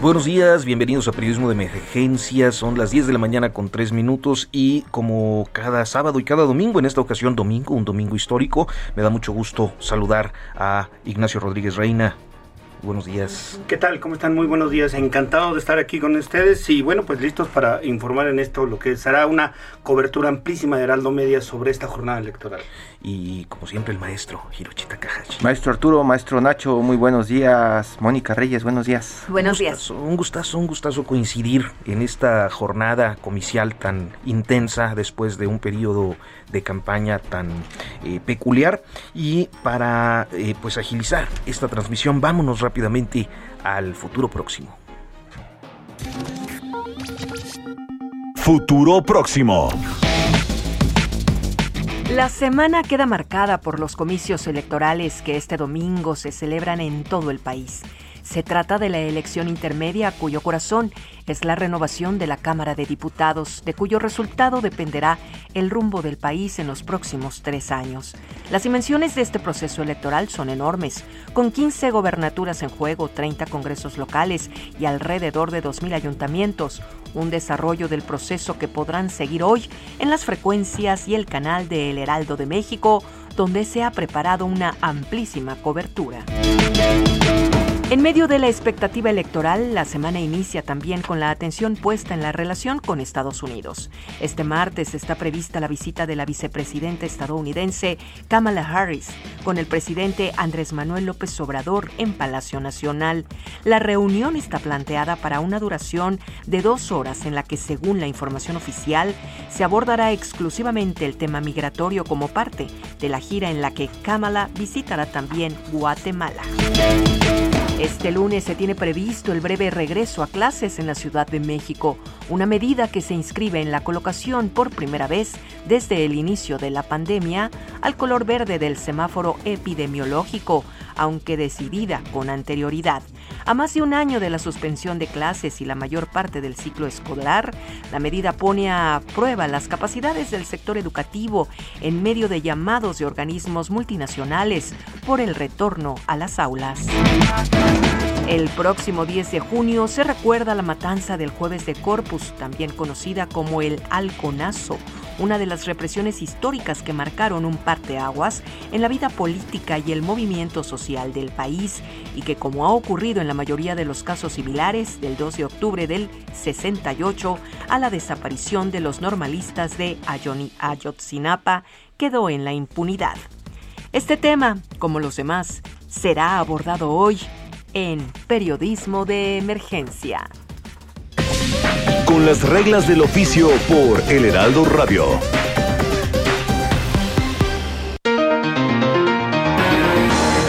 Buenos días, bienvenidos a Periodismo de Emergencia. Son las 10 de la mañana con 3 minutos y como cada sábado y cada domingo, en esta ocasión domingo, un domingo histórico, me da mucho gusto saludar a Ignacio Rodríguez Reina. Buenos días. ¿Qué tal? ¿Cómo están? Muy buenos días. Encantado de estar aquí con ustedes y bueno, pues listos para informar en esto lo que será una cobertura amplísima de Heraldo Media sobre esta jornada electoral. Y como siempre el maestro Hiroshi Takahashi. Maestro Arturo, maestro Nacho, muy buenos días. Mónica Reyes, buenos días. Buenos un días. Un gustazo, un gustazo coincidir en esta jornada comicial tan intensa después de un periodo de campaña tan eh, peculiar y para eh, pues agilizar esta transmisión vámonos rápidamente al futuro próximo. Futuro próximo. La semana queda marcada por los comicios electorales que este domingo se celebran en todo el país. Se trata de la elección intermedia cuyo corazón es la renovación de la Cámara de Diputados, de cuyo resultado dependerá el rumbo del país en los próximos tres años. Las dimensiones de este proceso electoral son enormes, con 15 gobernaturas en juego, 30 congresos locales y alrededor de 2.000 ayuntamientos, un desarrollo del proceso que podrán seguir hoy en las frecuencias y el canal de El Heraldo de México, donde se ha preparado una amplísima cobertura. En medio de la expectativa electoral, la semana inicia también con la atención puesta en la relación con Estados Unidos. Este martes está prevista la visita de la vicepresidenta estadounidense Kamala Harris con el presidente Andrés Manuel López Obrador en Palacio Nacional. La reunión está planteada para una duración de dos horas en la que, según la información oficial, se abordará exclusivamente el tema migratorio como parte de la gira en la que Kamala visitará también Guatemala. Este lunes se tiene previsto el breve regreso a clases en la Ciudad de México, una medida que se inscribe en la colocación por primera vez desde el inicio de la pandemia al color verde del semáforo epidemiológico, aunque decidida con anterioridad. A más de un año de la suspensión de clases y la mayor parte del ciclo escolar, la medida pone a prueba las capacidades del sector educativo en medio de llamados de organismos multinacionales por el retorno a las aulas. El próximo 10 de junio se recuerda la matanza del jueves de Corpus, también conocida como el Halconazo, una de las represiones históricas que marcaron un parteaguas en la vida política y el movimiento social del país y que como ha ocurrido en la mayoría de los casos similares del 2 de octubre del 68 a la desaparición de los normalistas de Ayotzinapa quedó en la impunidad. Este tema, como los demás, será abordado hoy en Periodismo de Emergencia. Con las reglas del oficio por El Heraldo Radio.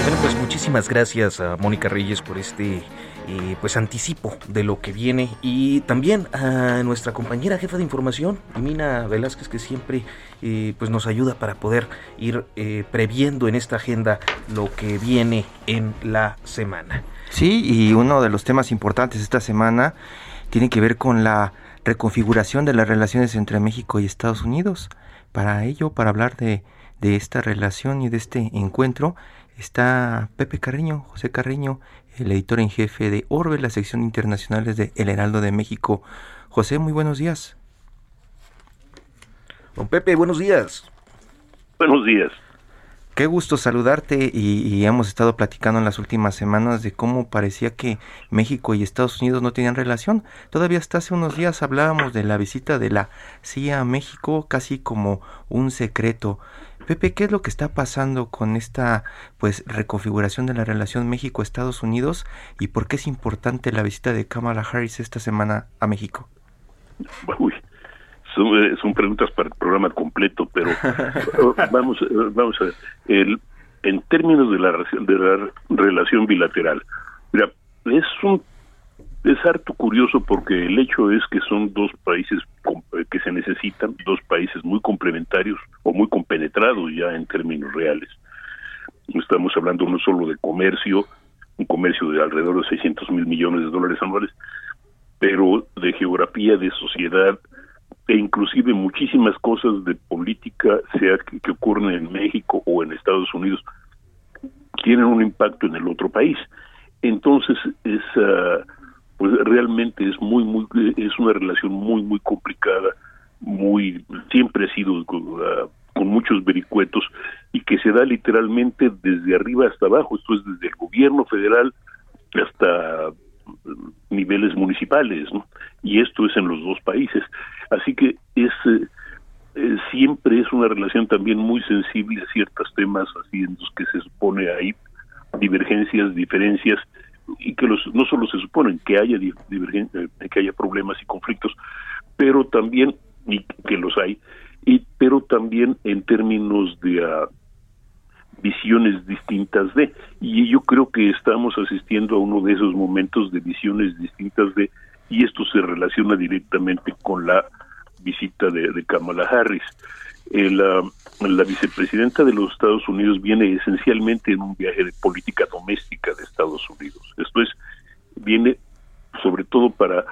Bueno, pues muchísimas gracias a Mónica Reyes por este eh, pues anticipo de lo que viene y también a nuestra compañera jefa de información, Mina Velázquez, que siempre eh, pues nos ayuda para poder ir eh, previendo en esta agenda lo que viene en la semana. Sí, y uno de los temas importantes esta semana tiene que ver con la reconfiguración de las relaciones entre México y Estados Unidos. Para ello, para hablar de, de esta relación y de este encuentro, está Pepe Carreño, José Carreño, el editor en jefe de Orbe, la sección internacionales de El Heraldo de México. José, muy buenos días. Don Pepe, buenos días. Buenos días. Qué gusto saludarte y, hemos estado platicando en las últimas semanas de cómo parecía que México y Estados Unidos no tenían relación. Todavía hasta hace unos días hablábamos de la visita de la CIA a México casi como un secreto. Pepe, ¿qué es lo que está pasando con esta pues reconfiguración de la relación México-Estados Unidos y por qué es importante la visita de Kamala Harris esta semana a México? Uy, son, son preguntas para el programa completo, pero vamos, vamos a ver. El, en términos de la, de la relación bilateral, mira, es un es harto curioso porque el hecho es que son dos países que se necesitan, dos países muy complementarios o muy compenetrados ya en términos reales. Estamos hablando no solo de comercio, un comercio de alrededor de 600 mil millones de dólares anuales, pero de geografía, de sociedad e inclusive muchísimas cosas de política, sea que, ocurren en México o en Estados Unidos, tienen un impacto en el otro país. Entonces, esa pues realmente es muy muy es una relación muy muy complicada muy siempre ha sido uh, con, muchos vericuetos y que se da literalmente desde arriba hasta abajo esto es desde el gobierno federal hasta uh, niveles municipales ¿no? y esto es en los dos países así que es eh, eh, siempre es una relación también muy sensible a ciertos temas así en los que se supone hay divergencias diferencias y que los, no solo se suponen que haya divergencia, eh, que haya problemas y conflictos, pero también y que los hay, y pero también en términos de ah, visiones distintas de y yo creo que estamos asistiendo a uno de esos momentos de visiones distintas de y esto se relaciona directamente con la visita de, Kamala Harris. El, ah, la vicepresidenta de los Estados Unidos viene esencialmente en un viaje de política doméstica de Estados Unidos. Esto es, viene sobre todo para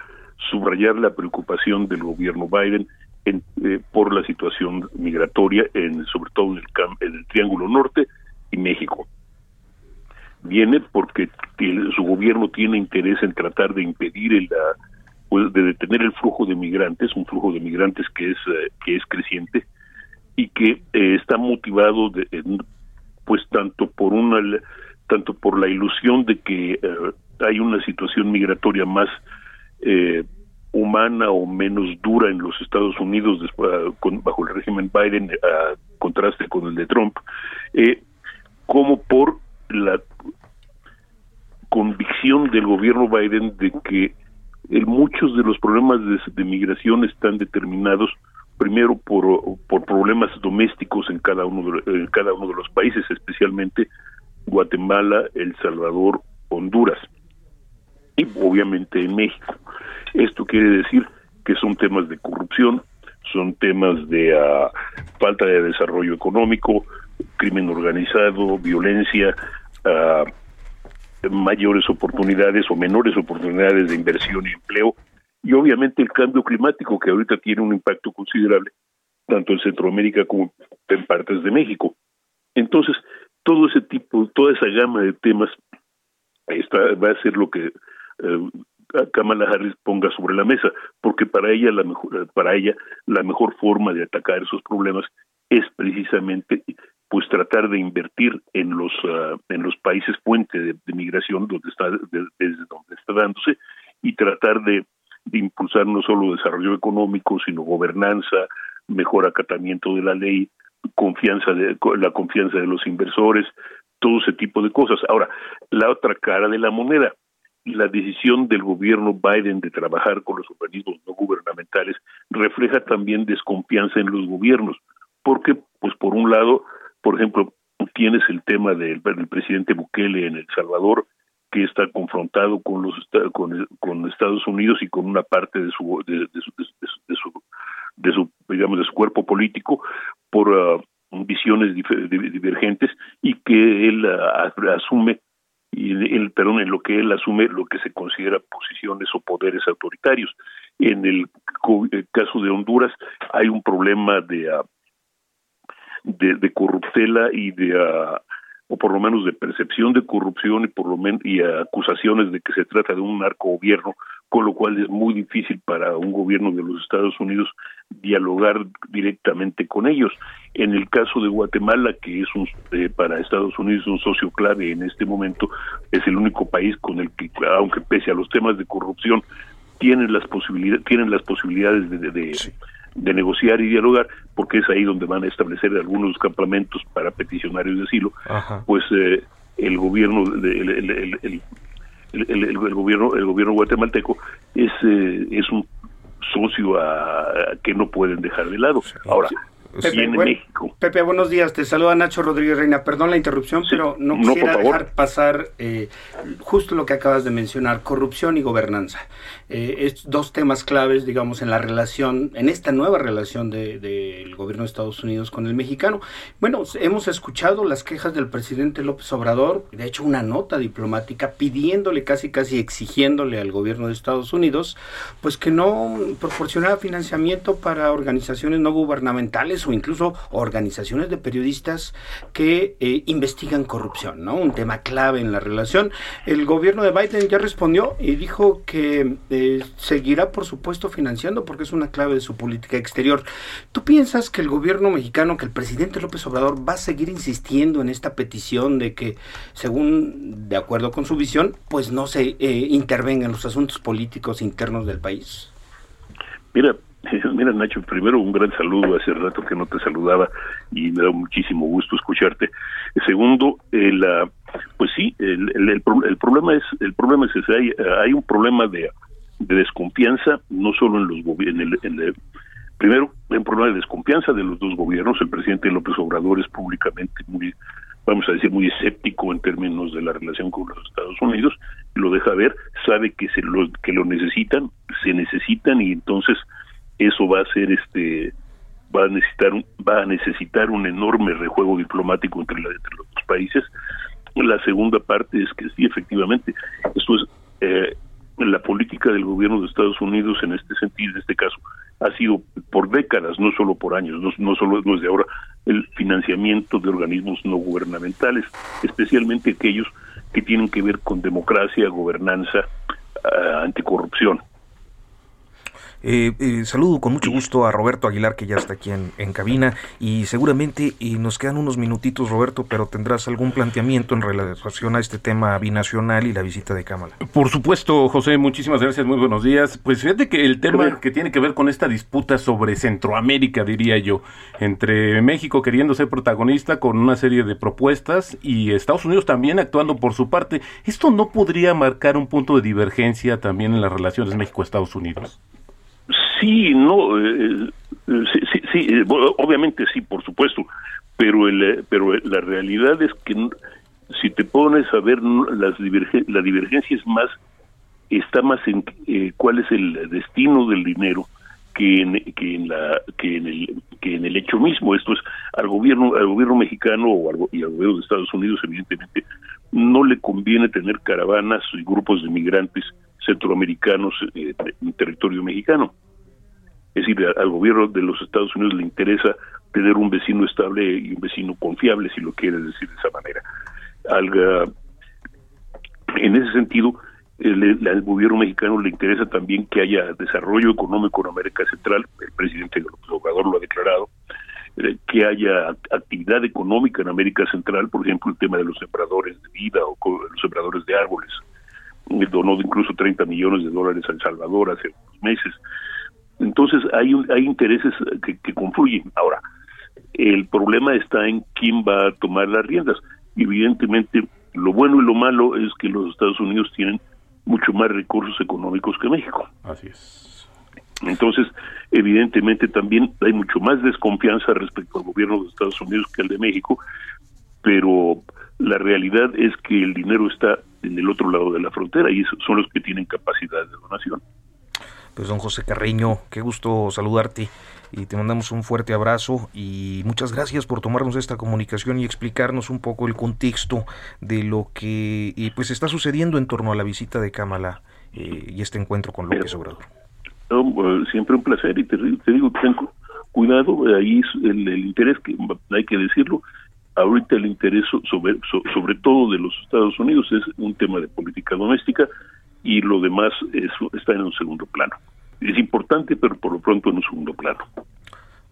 subrayar la preocupación del gobierno Biden en, eh, por la situación migratoria, en, sobre todo en el, en el Triángulo Norte y México. Viene porque su gobierno tiene interés en tratar de impedir el, pues, de detener el flujo de migrantes, un flujo de migrantes que es eh, que es creciente y que eh, está motivado de, pues tanto por una tanto por la ilusión de que eh, hay una situación migratoria más eh, humana o menos dura en los Estados Unidos después, con, bajo el régimen Biden a contraste con el de Trump como por la convicción del gobierno Biden de que muchos de los problemas de, migración están determinados primero por, por problemas domésticos en cada uno de, cada uno de los países, especialmente Guatemala, El Salvador, Honduras y obviamente en México. Esto quiere decir que son temas de corrupción, son temas de ah, falta de desarrollo económico, crimen organizado, violencia, mayores oportunidades o menores oportunidades de inversión y empleo y obviamente el cambio climático que ahorita tiene un impacto considerable tanto en Centroamérica como en partes de México. Entonces, todo ese tipo, toda esa gama de temas está, va a ser lo que eh, Kamala Harris ponga sobre la mesa, porque para ella la mejor, para ella la mejor forma de atacar esos problemas es precisamente pues tratar de invertir en los uh, en los países fuente de, migración donde está desde donde está dándose y tratar de de impulsar no solo desarrollo económico, sino gobernanza, mejor acatamiento de la ley, confianza de, la confianza de los inversores, todo ese tipo de cosas. Ahora, la otra cara de la moneda, la decisión del gobierno Biden de trabajar con los organismos no gubernamentales refleja también desconfianza en los gobiernos, porque, pues por un lado, por ejemplo, tienes el tema del, presidente Bukele en El Salvador, que está confrontado con los con, Estados Unidos y con una parte de su de, su, de, su, de su digamos de su cuerpo político por uh, visiones divergentes y que él uh, asume y el perdón en lo que él asume lo que se considera posiciones o poderes autoritarios. En el, caso de Honduras hay un problema de uh, de, de corruptela y de o por lo menos de percepción de corrupción y por lo menos y acusaciones de que se trata de un narco gobierno, con lo cual es muy difícil para un gobierno de los Estados Unidos dialogar directamente con ellos. En el caso de Guatemala, que es un, eh, para Estados Unidos un socio clave en este momento, es el único país con el que, aunque pese a los temas de corrupción, tienen las posibilidades, tienen las posibilidades de, de, de negociar y dialogar, porque es ahí donde van a establecer algunos campamentos para peticionarios de asilo, pues eh, el gobierno el, el, gobierno el gobierno guatemalteco es eh, es un socio a, que no pueden dejar de lado. Ahora, Pepe, México. Pepe, buenos días. Te saluda Nacho Rodríguez Reina. Perdón la interrupción, pero no, quisiera dejar pasar eh, justo lo que acabas de mencionar, corrupción y gobernanza. Eh, dos temas claves, digamos, en la relación, en esta nueva relación del de, gobierno de Estados Unidos con el mexicano. Bueno, hemos escuchado las quejas del presidente López Obrador, de hecho una nota diplomática pidiéndole, casi casi exigiéndole al gobierno de Estados Unidos, pues que no proporcionara financiamiento para organizaciones no gubernamentales o incluso organizaciones de periodistas que eh, investigan corrupción, ¿no? Un tema clave en la relación. El gobierno de Biden ya respondió y dijo que eh, seguirá, por supuesto, financiando porque es una clave de su política exterior. ¿Tú piensas que el gobierno mexicano, que el presidente López Obrador va a seguir insistiendo en esta petición de que, según, de acuerdo con su visión, pues no se eh, intervenga en los asuntos políticos internos del país? Mira, Mira, Nacho, primero un gran saludo, hace rato que no te saludaba y me da muchísimo gusto escucharte. Segundo, el, pues sí, el, el, problema es el problema es ese, hay, hay un problema de, desconfianza, no solo en los gobiernos, el, primero, hay un problema de desconfianza de los dos gobiernos, el presidente López Obrador es públicamente muy vamos a decir, muy escéptico en términos de la relación con los Estados Unidos, lo deja ver, sabe que se lo, que lo necesitan, se necesitan y entonces eso va a ser este va a necesitar va a necesitar un enorme rejuego diplomático entre, la, entre los dos países. La segunda parte es que sí efectivamente esto es eh, la política del gobierno de Estados Unidos en este sentido en este caso ha sido por décadas no solo por años no, no solo no es de ahora el financiamiento de organismos no gubernamentales especialmente aquellos que tienen que ver con democracia gobernanza uh, anticorrupción eh, eh, saludo con mucho gusto a Roberto Aguilar, que ya está aquí en, cabina, y seguramente y nos quedan unos minutitos, Roberto, pero tendrás algún planteamiento en relación a este tema binacional y la visita de Cámara. Por supuesto, José, muchísimas gracias, muy buenos días. Pues fíjate que el tema que tiene que ver con esta disputa sobre Centroamérica, diría yo, entre México queriendo ser protagonista con una serie de propuestas y Estados Unidos también actuando por su parte, ¿esto no podría marcar un punto de divergencia también en las relaciones México-Estados Unidos? Sí, no, eh, eh, sí, sí, eh, obviamente sí, por supuesto, pero el, pero la realidad es que si te pones a ver las la divergencia es más está más en cuál es el destino del dinero que en, que en la que en el que en el hecho mismo. Esto es al gobierno al gobierno mexicano o al, y al gobierno de Estados Unidos evidentemente no le conviene tener caravanas y grupos de migrantes centroamericanos en territorio mexicano es decir, al gobierno de los Estados Unidos le interesa tener un vecino estable y un vecino confiable, si lo quieres decir de esa manera. Al, en ese sentido, el, gobierno mexicano le interesa también que haya desarrollo económico en América Central, el presidente López Obrador lo ha declarado, eh, que haya actividad económica en América Central, por ejemplo, el tema de los sembradores de vida o los sembradores de árboles, donó incluso 30 millones de dólares a El Salvador hace unos meses. Entonces hay, hay intereses que, confluyen. Ahora, el problema está en quién va a tomar las riendas. Evidentemente, lo bueno y lo malo es que los Estados Unidos tienen mucho más recursos económicos que México. Así es. Entonces, evidentemente también hay mucho más desconfianza respecto al gobierno de Estados Unidos que al de México, pero la realidad es que el dinero está en el otro lado de la frontera y son los que tienen capacidad de donación. Pues don José Carreño, qué gusto saludarte y te mandamos un fuerte abrazo y muchas gracias por tomarnos esta comunicación y explicarnos un poco el contexto de lo que y pues está sucediendo en torno a la visita de Kamala eh, y este encuentro con López Obrador. siempre un placer y te, digo, ten cuidado, ahí el, el, interés que hay que decirlo, ahorita el interés sobre, sobre todo de los Estados Unidos es un tema de política doméstica, y lo demás está en un segundo plano. Es importante, pero por lo pronto en un segundo plano.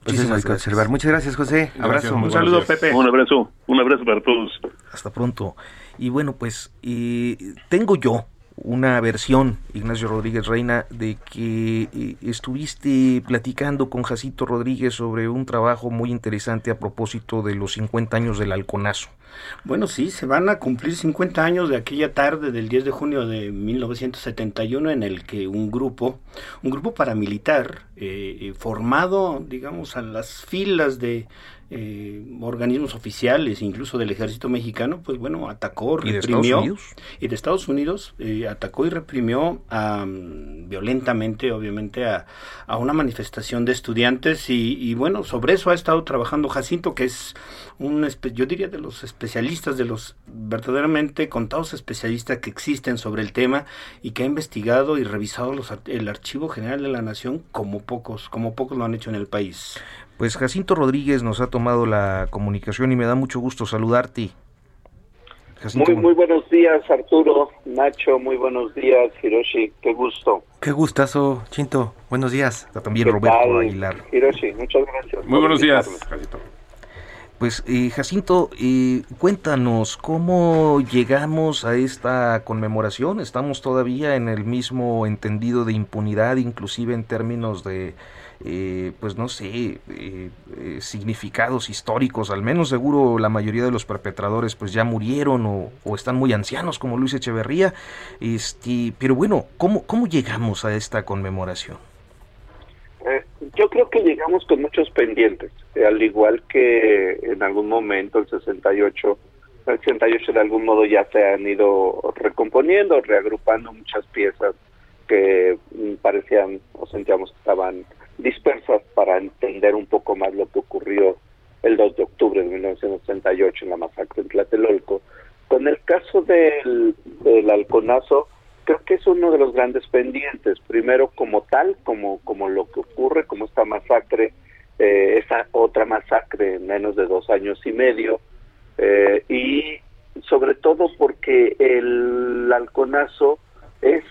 Muchísimas gracias. Muchas gracias, José. Abrazo. un saludo, Pepe. Un abrazo. Un abrazo para todos. Hasta pronto. Y bueno, pues tengo yo una versión, Ignacio Rodríguez Reina, de que eh, estuviste platicando con Jacito Rodríguez sobre un trabajo muy interesante a propósito de los 50 años del halconazo. Bueno, sí, se van a cumplir 50 años de aquella tarde del 10 de junio de 1971 en el que un grupo, un grupo paramilitar eh, eh, formado, digamos, a las filas de eh, organismos oficiales, incluso del ejército mexicano, pues bueno, atacó, reprimió. ¿Y de Estados Unidos? Eh, atacó y reprimió violentamente, obviamente, a, una manifestación de estudiantes. Y, bueno, sobre eso ha estado trabajando Jacinto, que es un, yo diría, de los especialistas, de los verdaderamente contados especialistas que existen sobre el tema y que ha investigado y revisado los, el Archivo General de la Nación como pocos, como pocos lo han hecho en el país. Pues Jacinto Rodríguez nos ha tomado la comunicación y me da mucho gusto saludarte. muy, muy buenos días, Arturo, Nacho, muy buenos días, Hiroshi, qué gusto. Qué gustazo, Chinto, buenos días. También Roberto Aguilar. Hiroshi, muchas gracias. Muy buenos días, Jacinto. Pues eh, Jacinto, eh, cuéntanos cómo llegamos a esta conmemoración. Estamos todavía en el mismo entendido de impunidad, inclusive en términos de eh, pues no sé, eh, eh, significados históricos, al menos seguro la mayoría de los perpetradores pues ya murieron o, están muy ancianos como Luis Echeverría, este, pero bueno, ¿cómo, cómo llegamos a esta conmemoración? yo creo que llegamos con muchos pendientes, al igual que en algún momento el 68 el 68 de algún modo ya se han ido recomponiendo, reagrupando muchas piezas que mm, parecían o sentíamos que estaban dispersas para entender un poco más lo que ocurrió el 2 de octubre de 1968 en la masacre en Tlatelolco. Con el caso del, del halconazo, creo que es uno de los grandes pendientes. Primero, como tal, como, como lo que ocurre, como esta masacre, eh, esa otra masacre en menos de dos años y medio, eh, y sobre todo porque el halconazo es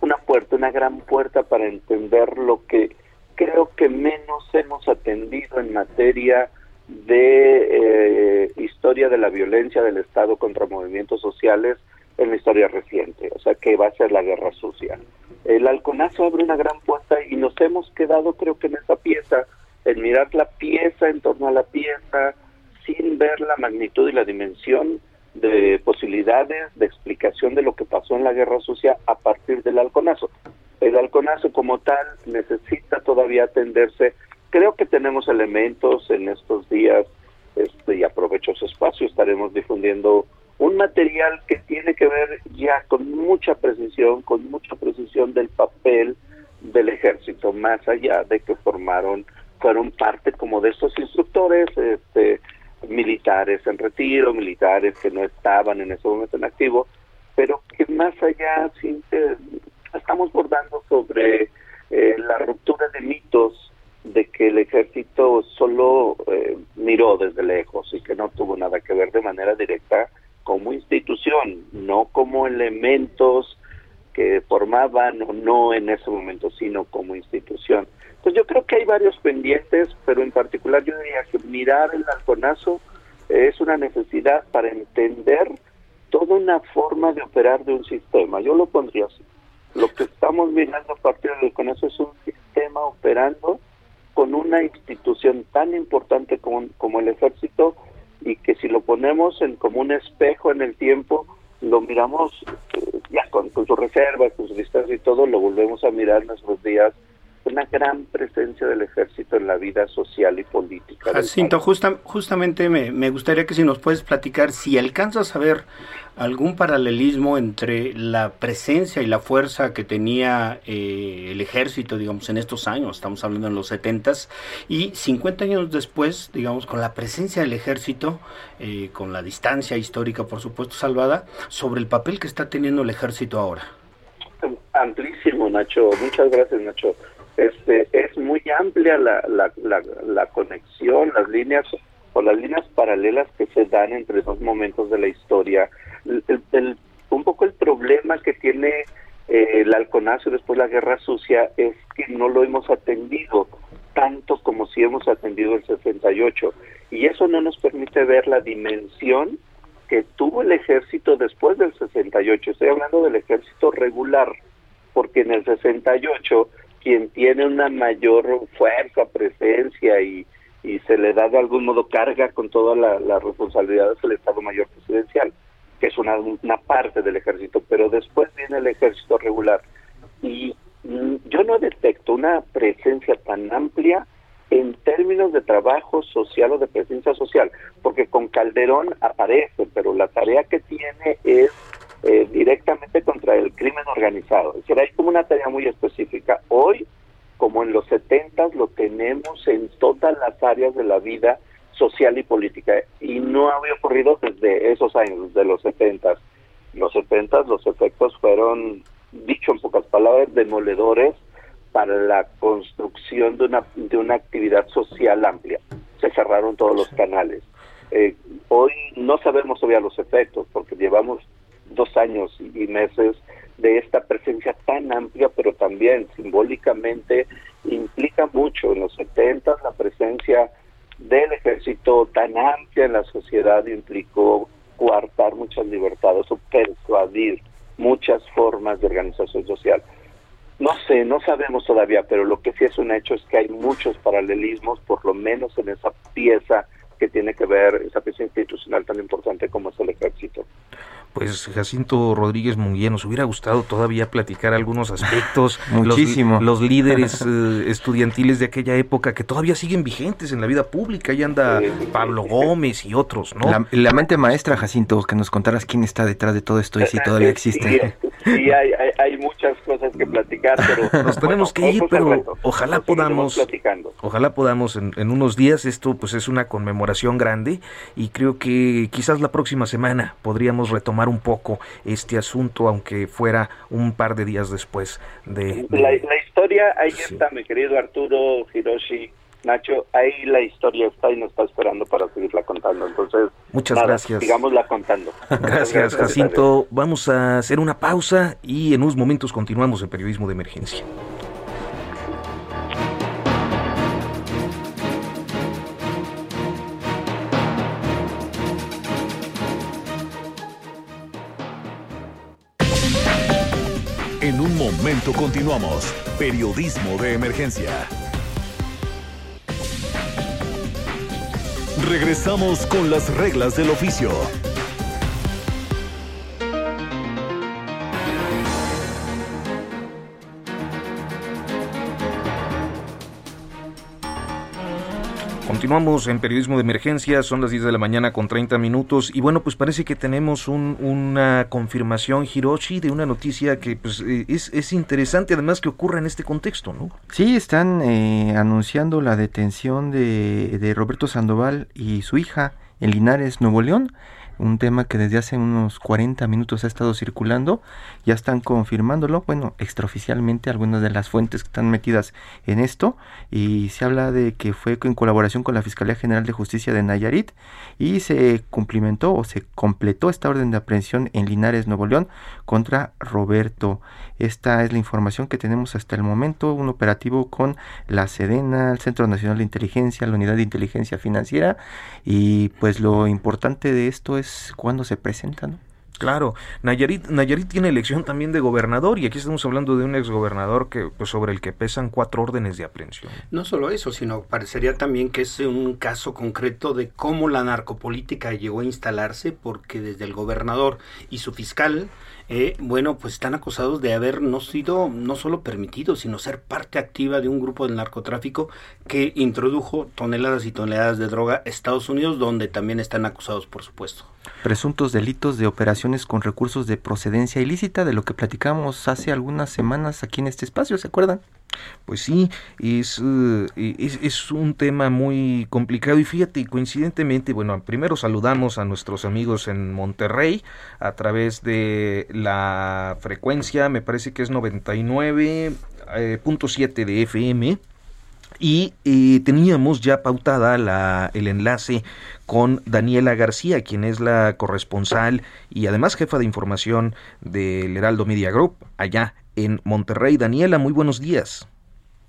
una puerta, una gran puerta para entender lo que creo que menos hemos atendido en materia de eh, historia de la violencia del Estado contra movimientos sociales en la historia reciente, o sea que va a ser la guerra sucia. El halconazo abre una gran puerta y nos hemos quedado creo que en esa pieza, en mirar la pieza en torno a la pieza, sin ver la magnitud y la dimensión de posibilidades de explicación de lo que pasó en la guerra sucia a partir del halconazo. El halconazo como tal necesita todavía atenderse. Creo que tenemos elementos en estos días este, y aprovecho su espacio, estaremos difundiendo un material que tiene que ver ya con mucha precisión, con mucha precisión del papel del ejército, más allá de que formaron, fueron parte como de estos instructores, este, militares en retiro, militares que no estaban en ese momento en activo, pero que más allá sí, estamos bordando sobre eh, la ruptura de mitos de que el ejército solo eh, miró desde lejos y que no tuvo nada que ver de manera directa como institución, no como elementos que formaban o no en ese momento, sino como institución. Entonces yo creo que hay varios pendientes, pero en particular yo diría que mirar el halconazo es una necesidad para entender toda una forma de operar de un sistema. Yo lo pondría así. Lo que estamos mirando a partir del halconazo es un sistema operando con una institución tan importante como, como el ejército y que si lo ponemos en como un espejo en el tiempo, lo miramos eh, ya con, con sus reservas, con sus distancias y todo, lo volvemos a mirar nuestros días una gran presencia del ejército en la vida social y política. Jacinto, justamente me, me, gustaría que si nos puedes platicar si alcanzas a ver algún paralelismo entre la presencia y la fuerza que tenía eh, el ejército, digamos, en estos años, estamos hablando en los 70 y 50 años después, digamos, con la presencia del ejército, eh, con la distancia histórica, por supuesto, salvada, sobre el papel que está teniendo el ejército ahora. Amplísimo, Nacho. Muchas gracias, Nacho. Este, es muy amplia la, la, la, conexión, las líneas o las líneas paralelas que se dan entre dos momentos de la historia. El, un poco el problema que tiene eh, el halconazo después la guerra sucia es que no lo hemos atendido tanto como si hemos atendido el 68 y eso no nos permite ver la dimensión que tuvo el ejército después del 68. Estoy hablando del ejército regular, porque en el 68 quien tiene una mayor fuerza, presencia y, y se le da de algún modo carga con toda la, la responsabilidad es el Estado Mayor Presidencial, que es una, una parte del ejército, pero después viene el ejército regular. Y mm, yo no detecto una presencia tan amplia en términos de trabajo social o de presencia social, porque con Calderón aparece, pero la tarea que tiene es eh, directamente contra el crimen organizado. Es decir, hay como una tarea muy específica. Hoy, como en los 70, lo tenemos en todas las áreas de la vida social y política, y no había ocurrido desde esos años, desde los 70. Los 70 los efectos fueron, dicho en pocas palabras, demoledores para la construcción de una, de una actividad social amplia. Se cerraron todos los canales. Eh, hoy no sabemos todavía los efectos porque llevamos dos años y meses de esta presencia tan amplia, pero también simbólicamente implica mucho. En los 70 la presencia del ejército tan amplia en la sociedad implicó coartar muchas libertades o persuadir muchas formas de organización social. No sé, no sabemos todavía, pero lo que sí es un hecho es que hay muchos paralelismos, por lo menos en esa pieza que tiene que ver esa pieza institucional tan importante como es el ejército. Pues Jacinto Rodríguez Munguía, nos hubiera gustado todavía platicar algunos aspectos, muchísimo, los, líderes eh, estudiantiles de aquella época que todavía siguen vigentes en la vida pública, ahí anda Pablo Gómez y otros, ¿no? La, mente maestra, Jacinto, que nos contaras quién está detrás de todo esto y si todavía existe. Sí, hay, hay, muchas cosas que platicar, pero nos tenemos que ir, pero ojalá podamos, ojalá podamos en, en unos días, esto pues es una conmemoración grande y creo que quizás la próxima semana podríamos retomar un poco este asunto, aunque fuera un par de días después de... La, historia, ahí está, mi querido Arturo, Hiroshi, Nacho, ahí la historia está y nos está esperando para seguirla contando. Entonces, muchas gracias. Sigámosla contando. Gracias, Jacinto. Vamos a hacer una pausa y en unos momentos continuamos el periodismo de emergencia. Momento continuamos. Periodismo de emergencia. Regresamos con las reglas del oficio. Continuamos en periodismo de emergencia, son las 10 de la mañana con 30 minutos y bueno, pues parece que tenemos una confirmación, Hiroshi, de una noticia que pues eh, es, interesante además que ocurra en este contexto, ¿no? Sí, están eh, anunciando la detención de, de Roberto Sandoval y su hija en Linares, Nuevo León un tema que desde hace unos 40 minutos ha estado circulando, ya están confirmándolo, bueno, extraoficialmente algunas de las fuentes que están metidas en esto, y se habla de que fue en colaboración con la Fiscalía General de Justicia de Nayarit, y se cumplimentó o se completó esta orden de aprehensión en Linares, Nuevo León, contra Roberto. Esta es la información que tenemos hasta el momento, un operativo con la Sedena, el Centro Nacional de Inteligencia, la Unidad de Inteligencia Financiera, y pues lo importante de esto es cuando se presentan. Claro, Nayarit, Nayarit tiene elección también de gobernador y aquí estamos hablando de un exgobernador que, pues, sobre el que pesan cuatro órdenes de aprehensión. No solo eso, sino parecería también que es un caso concreto de cómo la narcopolítica llegó a instalarse porque desde el gobernador y su fiscal eh, bueno, pues están acusados de haber no sido no solo permitidos, sino ser parte activa de un grupo del narcotráfico que introdujo toneladas y toneladas de droga a Estados Unidos, donde también están acusados, por supuesto. Presuntos delitos de operaciones con recursos de procedencia ilícita, de lo que platicamos hace algunas semanas aquí en este espacio, ¿se acuerdan? Pues sí, es, eh, es, es, un tema muy complicado y fíjate, coincidentemente, bueno, primero saludamos a nuestros amigos en Monterrey a través de la frecuencia, me parece que es 99.7 eh, de FM. Y eh, teníamos ya pautada la, el enlace con Daniela García, quien es la corresponsal y además jefa de información del Heraldo Media Group allá en Monterrey. Daniela, muy buenos días.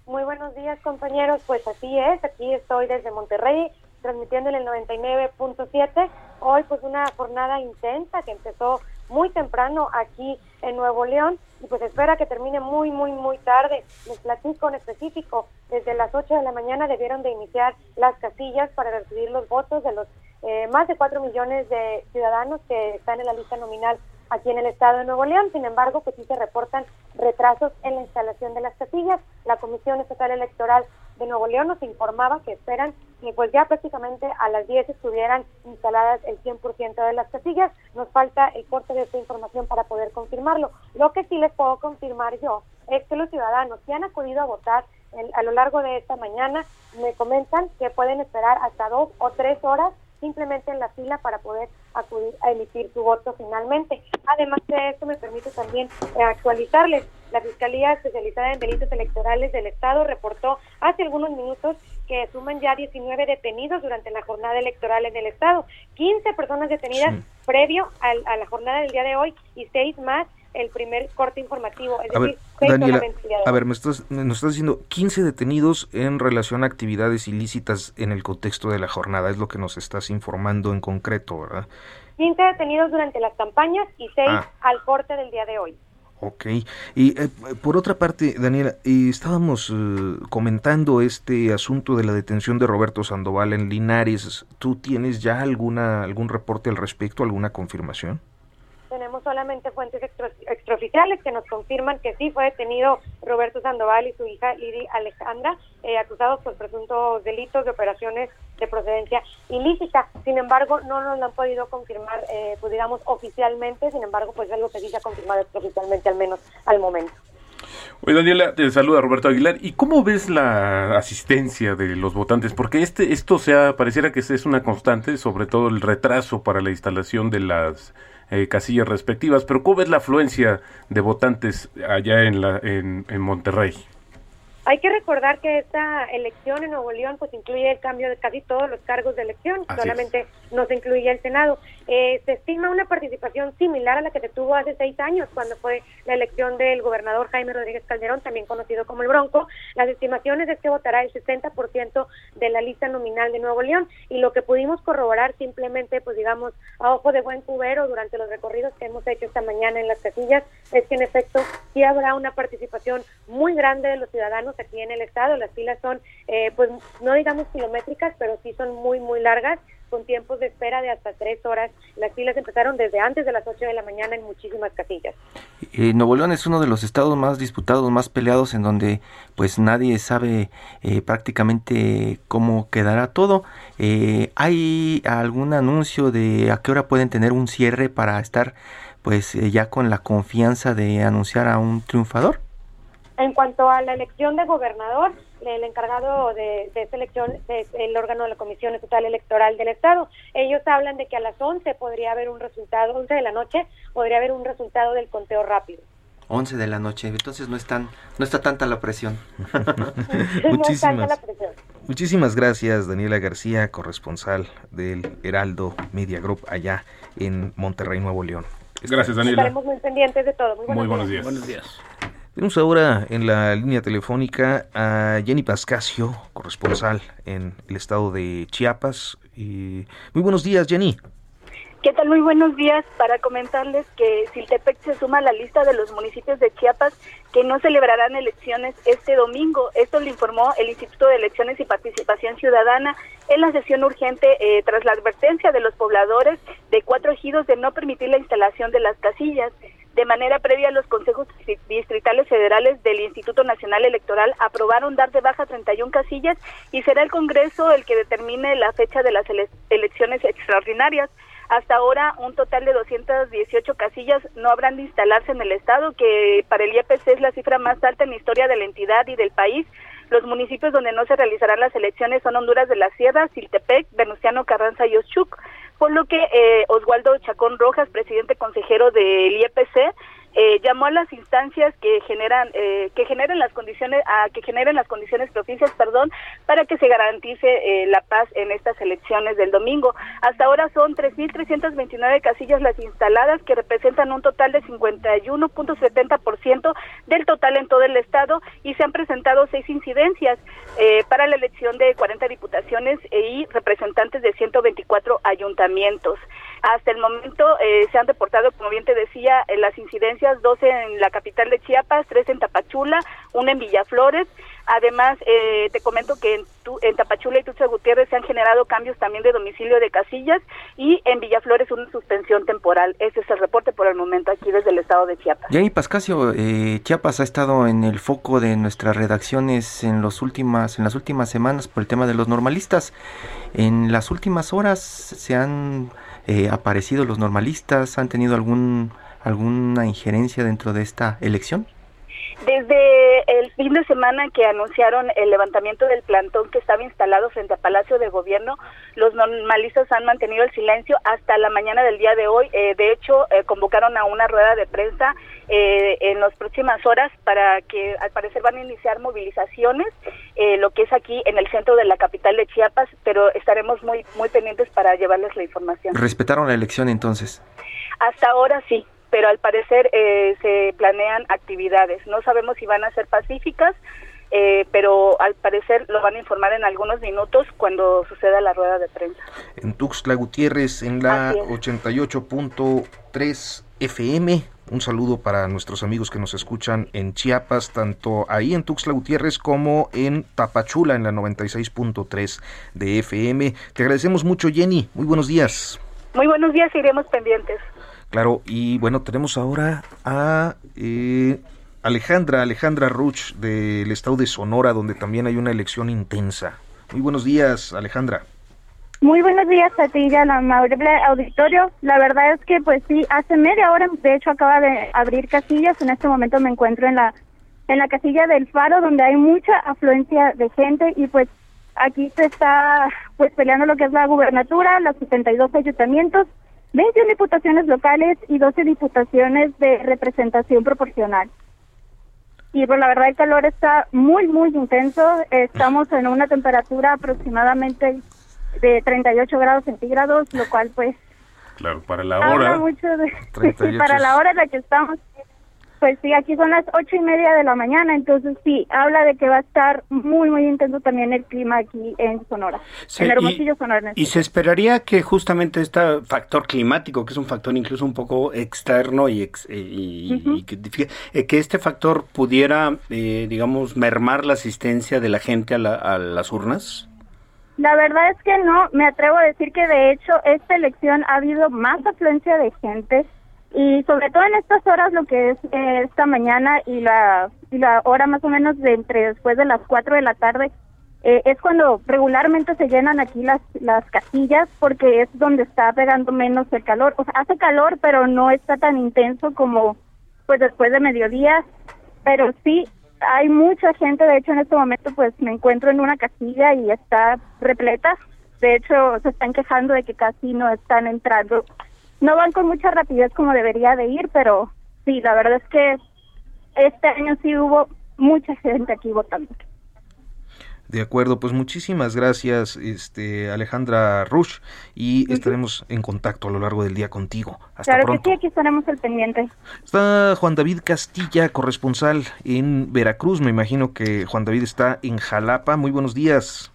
Muy buenos días, compañeros. Pues así es, aquí estoy desde Monterrey, transmitiendo en el 99.7. Hoy, pues una jornada intensa que empezó muy temprano aquí en Nuevo León y pues espera que termine muy, muy, muy tarde. Les platico en específico, desde las 8 de la mañana debieron de iniciar las casillas para recibir los votos de los eh, más de 4 millones de ciudadanos que están en la lista nominal aquí en el estado de Nuevo León. Sin embargo, pues sí se reportan retrasos en la instalación de las casillas. La Comisión Estatal Electoral de Nuevo León nos informaba que esperan que pues ya prácticamente a las 10 estuvieran instaladas el 100% de las casillas. Nos falta el corte de esta información para poder confirmarlo. Lo que sí les puedo confirmar yo es que los ciudadanos que han acudido a votar a lo largo de esta mañana me comentan que pueden esperar hasta dos o tres horas simplemente en la fila para poder acudir a emitir su voto finalmente. Además de esto, me permite también eh, actualizarles. La Fiscalía Especializada en Delitos Electorales del Estado reportó hace algunos minutos que suman ya 19 detenidos durante la jornada electoral en el Estado. 15 personas detenidas previo a la jornada del día de hoy y 6 más el primer corte informativo. Es a decir, ver, Daniela, a ver, me estás, nos estás diciendo 15 detenidos en relación a actividades ilícitas en el contexto de la jornada, es lo que nos estás informando en concreto, ¿verdad? 15 detenidos durante las campañas y 6 ah. al corte del día de hoy. Ok, y eh, por otra parte, Daniela, estábamos eh, comentando este asunto de la detención de Roberto Sandoval en Linares. ¿Tú tienes ya alguna algún reporte al respecto, alguna confirmación? tenemos solamente fuentes extraoficiales que nos confirman que sí fue detenido Roberto Sandoval y su hija Lidi Alejandra, eh, acusados por presuntos delitos de operaciones de procedencia ilícita. Sin embargo, no nos lo han podido confirmar, eh, pues digamos, oficialmente. Sin embargo, pues es algo que sí se ha confirmado extraoficialmente, al menos al momento. Oye, Daniela, te saluda Roberto Aguilar. ¿Y cómo ves la asistencia de los votantes? Porque este, esto sea, pareciera que es una constante, sobre todo el retraso para la instalación de las eh, casillas respectivas, pero ¿cómo es la afluencia de votantes allá en, la, en, en Monterrey? Hay que recordar que esta elección en Nuevo León pues incluye el cambio de casi todos los cargos de elección, solamente no se incluye el Senado. Eh, se estima una participación similar a la que se tuvo hace seis años cuando fue la elección del gobernador Jaime Rodríguez Calderón, también conocido como el Bronco. Las estimaciones es que votará el 60% de la lista nominal de Nuevo León y lo que pudimos corroborar simplemente, pues digamos, a ojo de buen cubero durante los recorridos que hemos hecho esta mañana en las casillas, es que en efecto sí habrá una participación muy grande de los ciudadanos aquí en el estado. Las filas son, eh, pues no digamos kilométricas, pero sí son muy, muy largas con tiempos de espera de hasta tres horas. Las filas empezaron desde antes de las ocho de la mañana en muchísimas casillas. Eh, Nuevo León es uno de los estados más disputados, más peleados, en donde pues nadie sabe eh, prácticamente cómo quedará todo. Eh, ¿Hay algún anuncio de a qué hora pueden tener un cierre para estar pues ya con la confianza de anunciar a un triunfador? En cuanto a la elección de gobernador, el encargado de, esta elección es el órgano de la Comisión Estatal Electoral del Estado. Ellos hablan de que a las 11 podría haber un resultado, 11 de la noche, podría haber un resultado del conteo rápido. 11 de la noche, entonces no, están, no está tanta la presión. muchísimas, muchísimas gracias, Daniela García, corresponsal del Heraldo Media Group allá en Monterrey, Nuevo León. Gracias, Daniela. Estaremos muy pendientes de todo. Muy buenos, días. Buenos días. Tenemos ahora en la línea telefónica a Jenny Pascasio, corresponsal en el estado de Chiapas. Y muy buenos días, Jenny. ¿Qué tal? Muy buenos días. Para comentarles que Siltepec se suma a la lista de los municipios de Chiapas que no celebrarán elecciones este domingo. Esto lo informó el Instituto de Elecciones y Participación Ciudadana en la sesión urgente eh, tras la advertencia de los pobladores de cuatro ejidos de no permitir la instalación de las casillas. De manera previa, los consejos distritales federales del Instituto Nacional Electoral aprobaron dar de baja 31 casillas y será el Congreso el que determine la fecha de las elecciones extraordinarias. Hasta ahora, un total de 218 casillas no habrán de instalarse en el Estado, que para el IEPC es la cifra más alta en la historia de la entidad y del país. Los municipios donde no se realizarán las elecciones son Honduras de la Sierra, Siltepec, Venustiano Carranza y Ochuc por lo que eh, Oswaldo Chacón Rojas, presidente consejero del IEPC, eh, llamó a las instancias que generan eh, que generen las condiciones a que generen las condiciones propicias perdón para que se garantice eh, la paz en estas elecciones del domingo. Hasta ahora son 3.329 casillas las instaladas que representan un total de 51.70% del total en todo el estado y se han presentado seis incidencias para la elección de 40 diputaciones y representantes de 124 ayuntamientos Hasta el momento eh, se han reportado, como bien te decía, las incidencias, 12 en la capital de Chiapas, 3 en Tapachula, una en Villaflores. Además, eh, te comento que en, en Tapachula y Tucha Gutiérrez se han generado cambios también de domicilio de casillas y en Villaflores una suspensión temporal. Ese es el reporte por el momento aquí desde el estado de Chiapas. Yanni Pascasio, eh, Chiapas ha estado en el foco de nuestras redacciones en, los últimas, en las últimas semanas por el tema de los normalistas. En las últimas horas se han eh, aparecido los normalistas, han tenido algún alguna injerencia dentro de esta elección. Desde el fin de semana que anunciaron el levantamiento del plantón que estaba instalado frente al Palacio de Gobierno, los normalistas han mantenido el silencio hasta la mañana del día de hoy. Eh, de hecho, eh, convocaron a una rueda de prensa eh, en las próximas horas para que al parecer van a iniciar movilizaciones, lo que es aquí en el centro de la capital de Chiapas, pero estaremos muy, muy pendientes para llevarles la información. ¿Respetaron la elección entonces? Hasta ahora sí pero al parecer eh, se planean actividades. No sabemos si van a ser pacíficas, eh, pero al parecer lo van a informar en algunos minutos cuando suceda la rueda de prensa. En Tuxtla Gutiérrez, en la 88.3 FM. Un saludo para nuestros amigos que nos escuchan en Chiapas, tanto ahí en Tuxtla Gutiérrez como en Tapachula, en la 96.3 de FM. Te agradecemos mucho, Jenny. Muy buenos días. Muy buenos días, iremos pendientes. Claro, y bueno, tenemos ahora a eh, Alejandra, Alejandra Ruch del estado de Sonora, donde también hay una elección intensa. Muy buenos días, Alejandra. Muy buenos días a ti y a la amable auditorio. La verdad es que pues sí, hace media hora, de hecho acaba de abrir casillas. En este momento me encuentro en la en la casilla del Faro, donde hay mucha afluencia de gente y pues aquí se está pues peleando lo que es la gubernatura, los 72 ayuntamientos 21 diputaciones locales y 12 diputaciones de representación proporcional. Y pues la verdad el calor está muy, muy intenso. Estamos en una temperatura aproximadamente de 38 grados centígrados, lo cual pues... Claro, para la hora... Mucho de, para la hora en la que estamos pues sí, aquí son las ocho y media de la mañana, entonces sí, habla de que va a estar muy, muy intenso también el clima aquí en Sonora, en Hermosillo, Sonora. Y, se esperaría que justamente este factor climático, que es un factor incluso un poco externo y, eh, eh, que, este factor pudiera, eh, digamos, mermar la asistencia de la gente a, a las urnas. La verdad es que no, me atrevo a decir que de hecho esta elección ha habido más afluencia de gente y sobre todo en estas horas lo que es eh, esta mañana y la y la hora más o menos de entre después de las 4 de la tarde eh, es cuando regularmente se llenan aquí las las casillas porque es donde está pegando menos el calor. O sea hace calor pero no está tan intenso como pues después de mediodía pero sí hay mucha gente de hecho en este momento pues me encuentro en una casilla y está repleta de hecho se están quejando de que casi no están entrando no van con mucha rapidez como debería de ir, pero sí, la verdad es que este año sí hubo mucha gente aquí votando. De acuerdo, pues muchísimas gracias, este Alejandra Rush, y estaremos en contacto a lo largo del día contigo. Hasta claro pronto. que sí, aquí estaremos al pendiente. Está Juan David Castilla, corresponsal en Veracruz. Me imagino que Juan David está en Jalapa. Muy buenos días.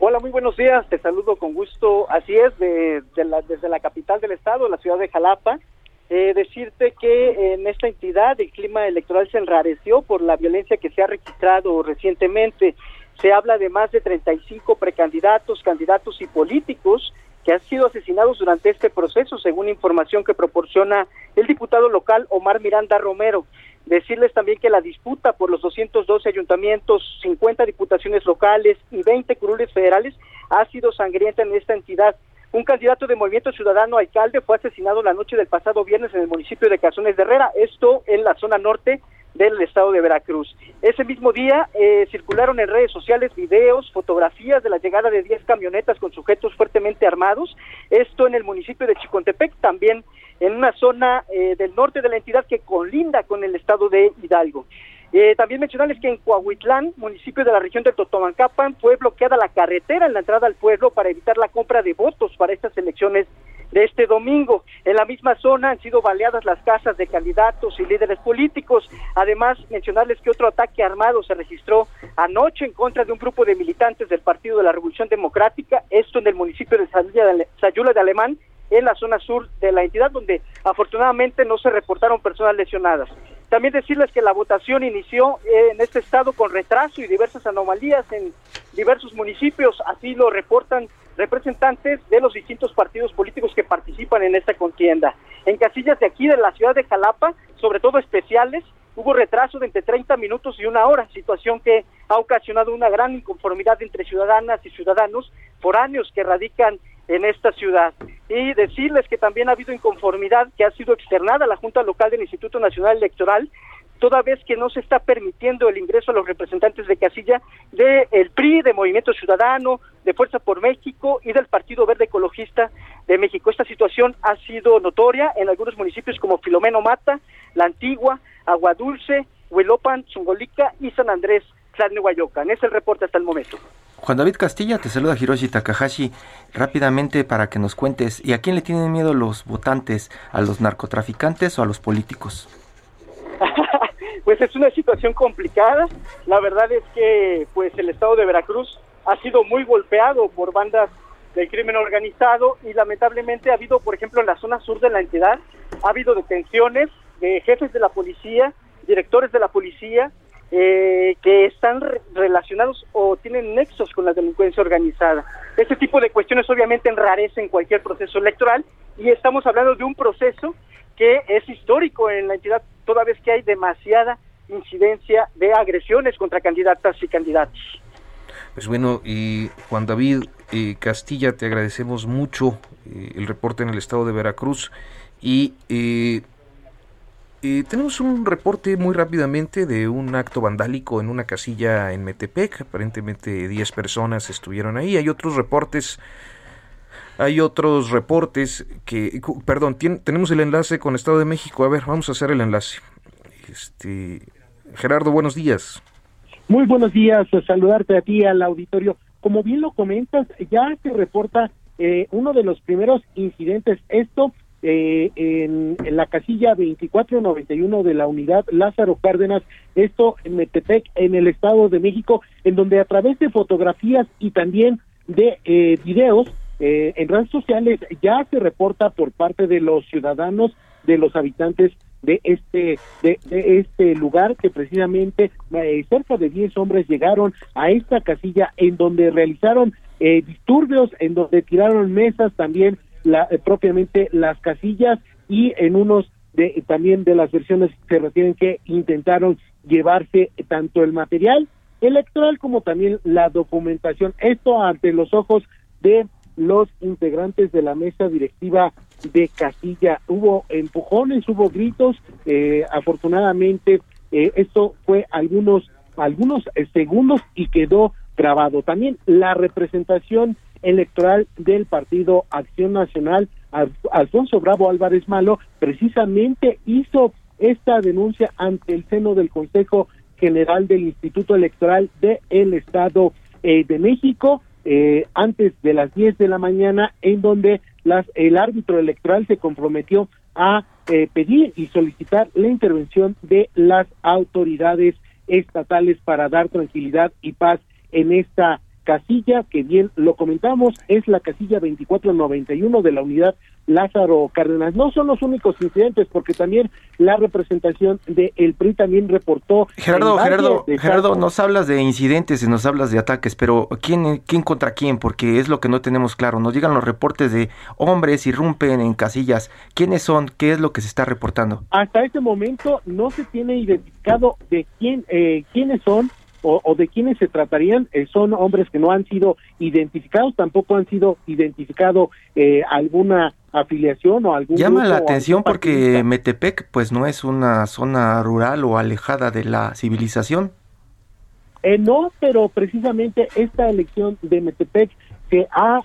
Hola, muy buenos días. Te saludo con gusto. Así es, de, la, desde la capital del estado, la ciudad de Jalapa. Eh, decirte que en esta entidad el clima electoral se enrareció por la violencia que se ha registrado recientemente. Se habla de más de 35 precandidatos, candidatos y políticos que han sido asesinados durante este proceso, según información que proporciona el diputado local Omar Miranda Romero. Decirles también que la disputa por los 212 ayuntamientos, 50 diputaciones locales y 20 curules federales ha sido sangrienta en esta entidad. Un candidato de Movimiento Ciudadano alcalde fue asesinado la noche del pasado viernes en el municipio de Cazones de Herrera, esto en la zona norte del estado de Veracruz. Ese mismo día eh, circularon en redes sociales videos, fotografías de la llegada de 10 camionetas con sujetos fuertemente armados, esto en el municipio de Chicontepec, también en una zona eh, del norte de la entidad que colinda con el estado de Hidalgo. Eh, también mencionarles que en Coahuitlán, municipio de la región de Totomancapan, fue bloqueada la carretera en la entrada al pueblo para evitar la compra de votos para estas elecciones de este domingo. En la misma zona han sido baleadas las casas de candidatos y líderes políticos. Además, mencionarles que otro ataque armado se registró anoche en contra de un grupo de militantes del Partido de la Revolución Democrática, esto en el municipio de Sayula de Alemán, en la zona sur de la entidad, donde afortunadamente no se reportaron personas lesionadas. También decirles que la votación inició en este estado con retraso y diversas anomalías en diversos municipios, así lo reportan representantes de los distintos partidos políticos que participan en esta contienda. En casillas de aquí de la ciudad de Jalapa, sobre todo especiales, hubo retraso de entre 30 minutos y una hora, situación que ha ocasionado una gran inconformidad entre ciudadanas y ciudadanos foráneos que radican en esta ciudad. Y decirles que también ha habido inconformidad que ha sido externada a la Junta Local del Instituto Nacional Electoral, toda vez que no se está permitiendo el ingreso a los representantes de casilla del PRI, de Movimiento Ciudadano, de Fuerza por México y del Partido Verde Ecologista de México. Esta situación ha sido notoria en algunos municipios como Filomeno Mata, La Antigua, Agua Dulce, Huelopan, Zungolica y San Andrés, Tlalnehuayocan. Es el reporte hasta el momento. Juan David Castilla, te saluda Hiroshi Takahashi. Rápidamente para que nos cuentes, ¿y a quién le tienen miedo los votantes? ¿A los narcotraficantes o a los políticos? pues es una situación complicada. La verdad es que pues el estado de Veracruz ha sido muy golpeado por bandas del crimen organizado y lamentablemente ha habido, por ejemplo, en la zona sur de la entidad, ha habido detenciones de jefes de la policía, directores de la policía, eh, que están relacionados o tienen nexos con la delincuencia organizada. Este tipo de cuestiones obviamente enrarecen cualquier proceso electoral y estamos hablando de un proceso que es histórico en la entidad, toda vez que hay demasiada incidencia de agresiones contra candidatas y candidatos. Pues bueno, y Juan David eh, Castilla, te agradecemos mucho eh, el reporte en el estado de Veracruz y eh, tenemos un reporte muy rápidamente de un acto vandálico en una casilla en Metepec. Aparentemente 10 personas estuvieron ahí. Hay otros reportes. Hay otros reportes que, perdón, tenemos el enlace con Estado de México. A ver, vamos a hacer el enlace. Este, Gerardo, buenos días. Muy buenos días, saludarte a ti al auditorio. Como bien lo comentas, ya se reporta eh, uno de los primeros incidentes. Esto eh, en, la casilla 2491 de la unidad Lázaro Cárdenas, esto en Metepec, en el Estado de México, en donde a través de fotografías y también de eh, videos eh, en redes sociales ya se reporta por parte de los ciudadanos, de los habitantes de este de, este lugar que precisamente eh, cerca de 10 hombres llegaron a esta casilla en donde realizaron eh, disturbios, en donde tiraron mesas también la, eh, propiamente las casillas y en unos de también de las versiones se refieren que intentaron llevarse tanto el material electoral como también la documentación. Esto ante los ojos de los integrantes de la mesa directiva de Casilla. Hubo empujones, hubo gritos. Eh, afortunadamente, eh, esto fue algunos algunos segundos y quedó grabado. También la representación electoral del Partido Acción Nacional, Alfonso Bravo Álvarez Malo, precisamente hizo esta denuncia ante el seno del Consejo General del Instituto Electoral del el Estado eh, de México eh, antes de las 10 de la mañana, en donde las, el árbitro electoral se comprometió a eh, pedir y solicitar la intervención de las autoridades estatales para dar tranquilidad y paz en esta casilla que bien lo comentamos es la casilla 2491 de la unidad Lázaro Cárdenas. No son los únicos incidentes porque también la representación de el PRI también reportó Gerardo Gerardo Gerardo nos hablas de incidentes y nos hablas de ataques, pero quién quién contra quién porque es lo que no tenemos claro. Nos llegan los reportes de hombres irrumpen en casillas. ¿Quiénes son? ¿Qué es lo que se está reportando? Hasta este momento no se tiene identificado de quién eh, quiénes son o, de quiénes se tratarían eh, son hombres que no han sido identificados, tampoco han sido identificado eh, alguna afiliación o algún llama la atención porque Metepec pues no es una zona rural o alejada de la civilización. Eh, no pero precisamente esta elección de Metepec se ha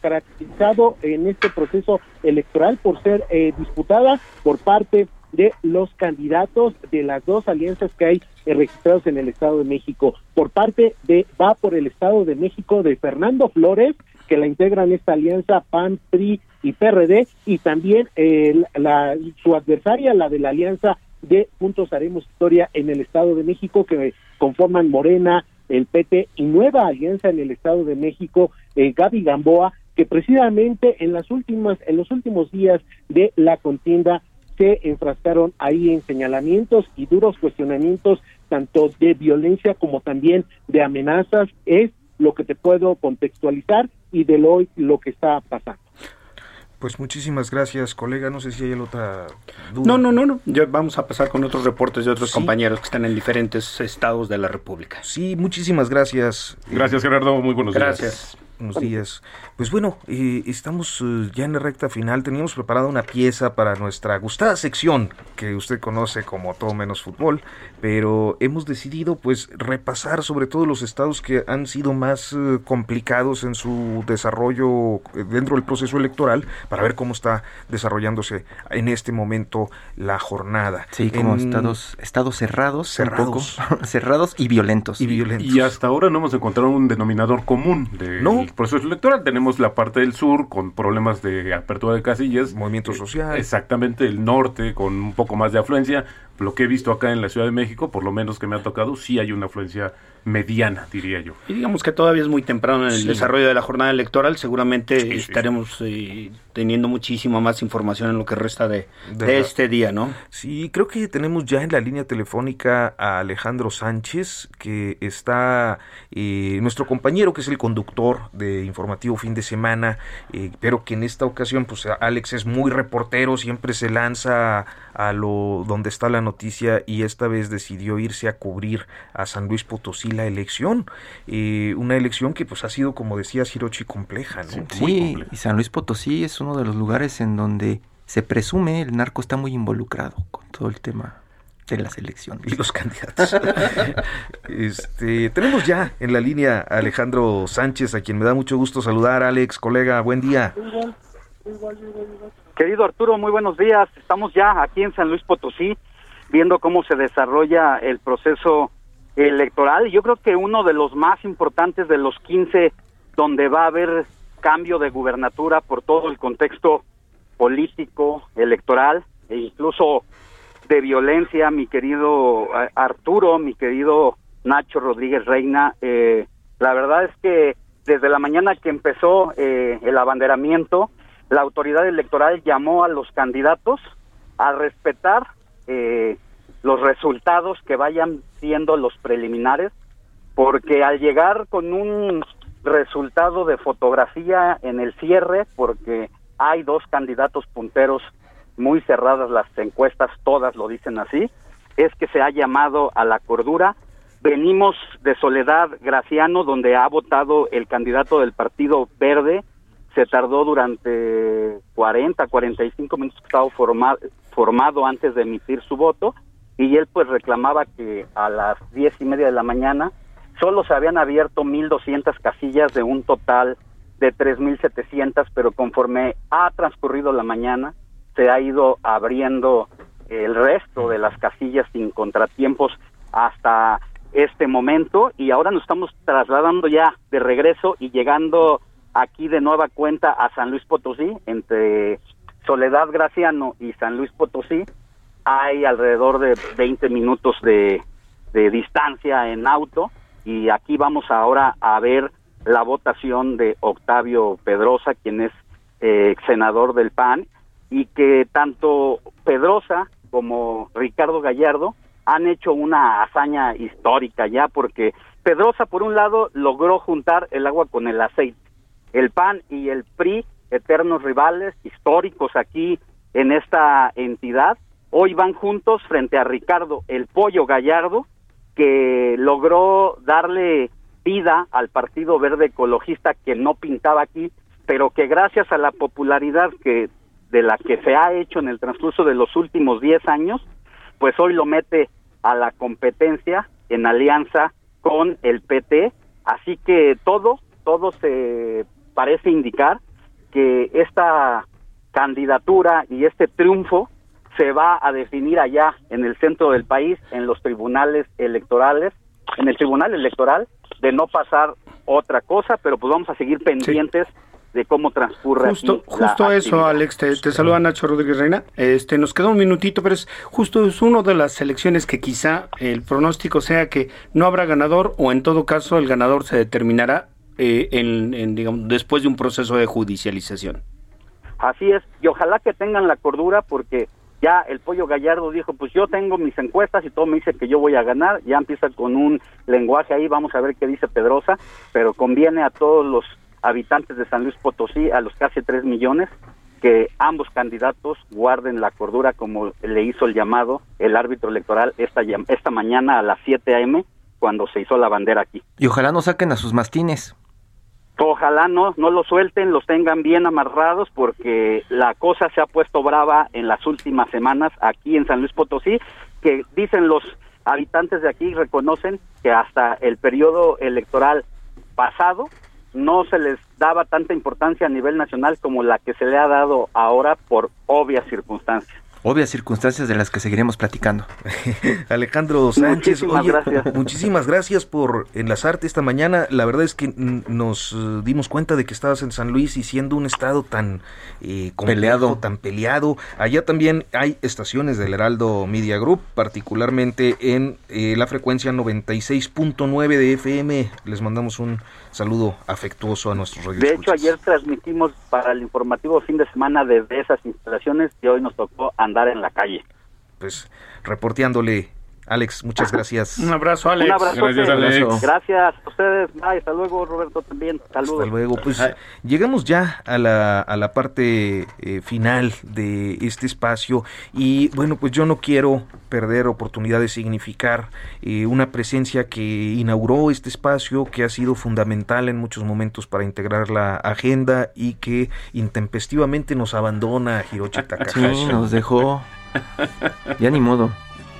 caracterizado en este proceso electoral por ser disputada por parte de los candidatos de las dos alianzas que hay eh, registrados en el Estado de México. Por parte de, va por el Estado de México de Fernando Flores, que la integran esta alianza PAN, PRI y PRD, y también eh, la, su adversaria, la de la alianza de Juntos Haremos Historia en el Estado de México, que conforman Morena, el PT y Nueva Alianza en el Estado de México, eh, Gaby Gamboa, que precisamente en las últimas en los últimos días de la contienda se enfrascaron ahí en señalamientos y duros cuestionamientos tanto de violencia como también de amenazas es lo que te puedo contextualizar y de lo, lo que está pasando. Pues muchísimas gracias, colega. No sé si hay otra duda. No, no, no, no. Ya vamos a pasar con otros reportes de otros compañeros que están en diferentes estados de la República. Sí, muchísimas gracias. Gracias, Gerardo. Muy buenos días. Gracias. Buenos días. Pues bueno, eh, estamos eh, ya en la recta final. Teníamos preparada una pieza para nuestra gustada sección que usted conoce como Todo Menos Fútbol, pero hemos decidido pues repasar sobre todo los estados que han sido más eh, complicados en su desarrollo dentro del proceso electoral para ver cómo está desarrollándose en este momento la jornada. Sí, como estados estados cerrados, cerrados, cerrados y violentos. Y violentos. Y hasta ahora no hemos encontrado un denominador común proceso electoral. Tenemos la parte del sur con problemas de apertura de casillas. Movimiento social. Exactamente, el norte con un poco más de afluencia. Lo que he visto acá en la Ciudad de México, por lo menos que me ha tocado, sí hay una afluencia mediana, diría yo. Y digamos que todavía es muy temprano en el desarrollo de la jornada electoral, seguramente estaremos eh, teniendo muchísima más información en lo que resta de, este día, ¿no? Sí, creo que tenemos ya en la línea telefónica a Alejandro Sánchez, que está eh, nuestro compañero, que es el conductor de Informativo Fin de Semana, eh, pero que en esta ocasión, pues Alex es muy reportero, siempre se lanza a lo donde está la noticia y esta vez decidió irse a cubrir a San Luis Potosí la elección, eh, una elección que pues ha sido, como decía Hirochi, compleja. ¿no? Sí, y San Luis Potosí es uno de los lugares en donde se presume el narco está muy involucrado con todo el tema de las elecciones. Y los candidatos. este, tenemos ya en la línea a Alejandro Sánchez, a quien me da mucho gusto saludar. Alex, colega, buen día. Querido Arturo, muy buenos días. Estamos ya aquí en San Luis Potosí viendo cómo se desarrolla el proceso electoral. Yo creo que uno de los más importantes de los 15 donde va a haber cambio de gubernatura por todo el contexto político, electoral e incluso de violencia, mi querido eh, Arturo, mi querido Nacho Rodríguez Reina. Eh, la verdad es que desde la mañana que empezó eh, el abanderamiento, la autoridad electoral llamó a los candidatos a respetar eh, los resultados que vayan siendo los preliminares, porque al llegar con un resultado de fotografía en el cierre, porque hay dos candidatos punteros muy cerradas las encuestas, todas lo dicen así, es que se ha llamado a la cordura. Venimos de Soledad Graciano, donde ha votado el candidato del Partido Verde, se tardó durante 40, 45 minutos que estaba formado, formado antes de emitir su voto y él pues reclamaba que a las diez y media de la mañana solo se habían abierto 1.200 casillas de un total de 3.700, pero conforme ha transcurrido la mañana se ha ido abriendo el resto de las casillas sin contratiempos hasta este momento y ahora nos estamos trasladando ya de regreso y llegando aquí de nueva cuenta a San Luis Potosí, entre Soledad Graciano y San Luis Potosí, hay alrededor de 20 minutos de, distancia en auto y aquí vamos ahora a ver la votación de Octavio Pedrosa, quien es eh, senador del PAN, y que tanto Pedrosa como Ricardo Gallardo han hecho una hazaña histórica ya, porque Pedrosa, por un lado, logró juntar el agua con el aceite el PAN y el PRI, eternos rivales históricos aquí en esta entidad, hoy van juntos frente a Ricardo el Pollo Gallardo, que logró darle vida al Partido Verde Ecologista que no pintaba aquí, pero que gracias a la popularidad que de la que se ha hecho en el transcurso de los últimos 10 años, pues hoy lo mete a la competencia en alianza con el PT, así que todo todo se parece indicar que esta candidatura y este triunfo se va a definir allá en el centro del país, en los tribunales electorales, en el tribunal electoral, de no pasar otra cosa, pero pues vamos a seguir pendientes de cómo transcurre. Justo, justo eso, Alex, te, te, saluda Nacho Rodríguez Reina. Este, nos queda un minutito, pero es justo es uno de las elecciones que quizá el pronóstico sea que no habrá ganador o en todo caso el ganador se determinará eh, en, digamos, después de un proceso de judicialización. Así es, y ojalá que tengan la cordura porque ya el pollo gallardo dijo, pues yo tengo mis encuestas y todo me dice que yo voy a ganar, ya empieza con un lenguaje ahí, vamos a ver qué dice Pedrosa, pero conviene a todos los habitantes de San Luis Potosí, a los casi tres millones, que ambos candidatos guarden la cordura como le hizo el llamado el árbitro electoral esta, esta mañana a las 7 a.m. cuando se hizo la bandera aquí. Y ojalá no saquen a sus mastines. Ojalá no, no los suelten, los tengan bien amarrados porque la cosa se ha puesto brava en las últimas semanas aquí en San Luis Potosí, que dicen los habitantes de aquí, reconocen que hasta el periodo electoral pasado no se les daba tanta importancia a nivel nacional como la que se le ha dado ahora por obvias circunstancias obvias circunstancias de las que seguiremos platicando. Alejandro Sánchez, muchísimas, gracias. muchísimas gracias por enlazarte esta mañana. La verdad es que nos eh, dimos cuenta de que estabas en San Luis y siendo un estado tan eh, peleado, tan peleado. Allá también hay estaciones del Heraldo Media Group, particularmente en eh, la frecuencia 96.9 de FM. Les mandamos un saludo afectuoso a nuestros De hecho, ayer transmitimos para el informativo fin de semana desde esas instalaciones y hoy nos tocó andar en la calle. Pues reporteándole Alex, muchas gracias. Un abrazo, Alex. Un abrazo, gracias, Alex. Gracias a ustedes. Bye, hasta luego, Roberto, también. Saludos. Hasta luego. Pues llegamos ya a la, a la parte eh, final de este espacio y bueno, pues yo no quiero perder oportunidad de significar eh, una presencia que inauguró este espacio, que ha sido fundamental en muchos momentos para integrar la agenda y que intempestivamente nos abandona Hiroshi Takahashi. Sí, nos dejó. Ya ni modo.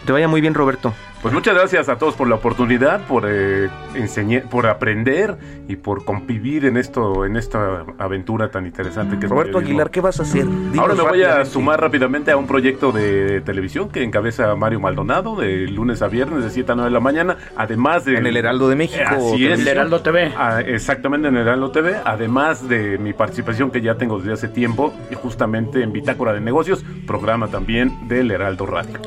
Te vaya muy bien, Roberto. Pues muchas gracias a todos por la oportunidad, por eh, enseñar, por aprender y por convivir en esto, en esta aventura tan interesante que es Roberto Aguilar, ¿qué vas a hacer? Ahora me voy a sumar rápidamente a un proyecto de televisión que encabeza Mario Maldonado de lunes a viernes de 7 a 9 de la mañana, además de en el Heraldo de México, así es, el Heraldo TV, ah, exactamente en el Heraldo TV, además de mi participación que ya tengo desde hace tiempo y justamente en Bitácora de Negocios, programa también del Heraldo Radio.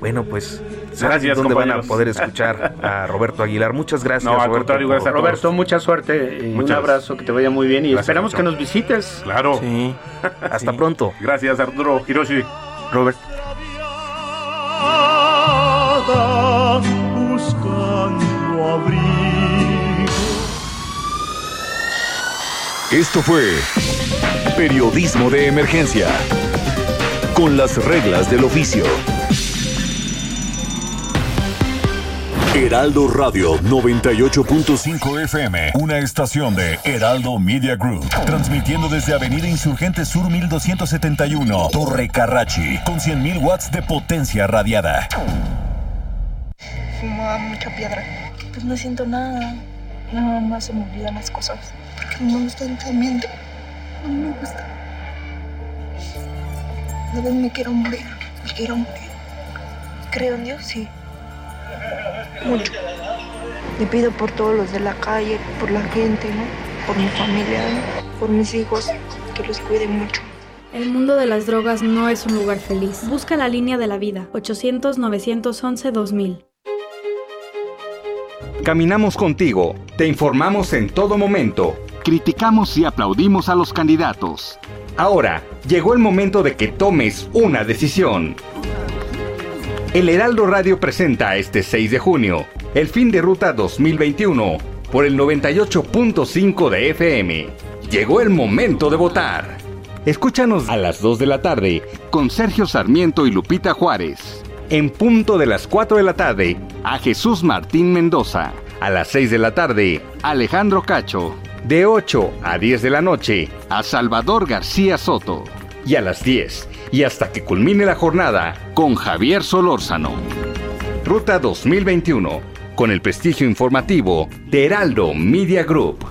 Bueno, pues gracias. ¿Dónde van a poder escuchar a Roberto Aguilar? Muchas gracias. No, Roberto, gracias Roberto, mucha suerte. Y un abrazo, que te vaya muy bien y esperamos que nos visites. Claro. Sí. Hasta pronto. Gracias, Arturo Hiroshi. Robert. Esto fue Periodismo de Emergencia. Con las reglas del oficio. Heraldo Radio 98.5 FM, una estación de Heraldo Media Group, transmitiendo desde Avenida Insurgente Sur 1271, Torre Carrachi, con 100.000 watts de potencia radiada. Fumaba mucha piedra, pues no siento nada, nada más se me olvidan las cosas, porque no me gusta el ambiente, no me gusta. A vez me quiero morir, me quiero morir. Creo en Dios, sí mucho. Le pido por todos los de la calle, por la gente, ¿no? por mi familia, por mis hijos, que los cuide mucho. El mundo de las drogas no es un lugar feliz. Busca la línea de la vida, 800-911-2000. Caminamos contigo, te informamos en todo momento, criticamos y aplaudimos a los candidatos. Ahora, llegó el momento de que tomes una decisión. El Heraldo Radio presenta este 6 de junio el fin de ruta 2021 por el 98.5 de FM. Llegó el momento de votar. Escúchanos a las 2 de la tarde con Sergio Sarmiento y Lupita Juárez. En punto de las 4 de la tarde a Jesús Martín Mendoza. A las 6 de la tarde, Alejandro Cacho. De 8 a 10 de la noche, a Salvador García Soto. Y a las 10 y hasta que culmine la jornada con Javier Solórzano. Ruta 2021, con el prestigio informativo de Heraldo Media Group.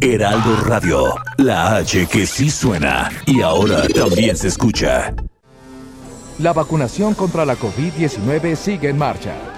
Heraldo Radio, la H que sí suena y ahora también se escucha. La vacunación contra la COVID-19 sigue en marcha.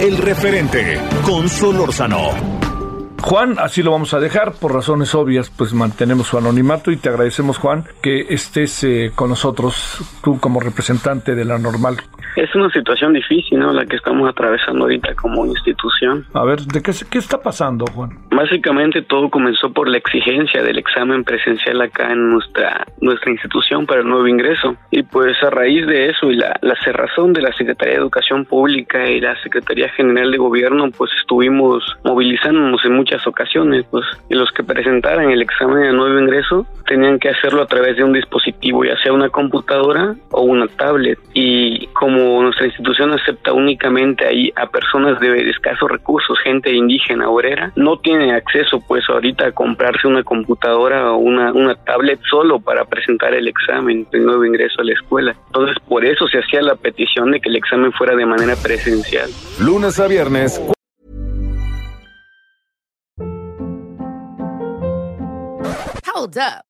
El referente con Solórzano. Juan, así lo vamos a dejar, por razones obvias, pues mantenemos su anonimato y te agradecemos, Juan, que estés eh, con nosotros, tú como representante de la normal. Es una situación difícil, ¿no? La que estamos atravesando ahorita como institución. A ver, ¿de qué, qué está pasando, Juan? Básicamente todo comenzó por la exigencia del examen presencial acá en nuestra, nuestra institución para el nuevo ingreso. Y pues a raíz de eso y la, la cerrazón de la Secretaría de Educación Pública y la Secretaría General de Gobierno, pues estuvimos movilizándonos en muchas ocasiones, pues, y los que presentaran el examen de nuevo ingreso tenían que hacerlo a través de un dispositivo, ya sea una computadora o una tablet. Y como nuestra institución acepta únicamente ahí a personas de escasos recursos, gente indígena, obrera, no tiene acceso pues ahorita a comprarse una computadora o una, una tablet solo para presentar el examen de nuevo ingreso a la escuela. Entonces por eso se hacía la petición de que el examen fuera de manera presencial. Lunes a viernes. Hold up.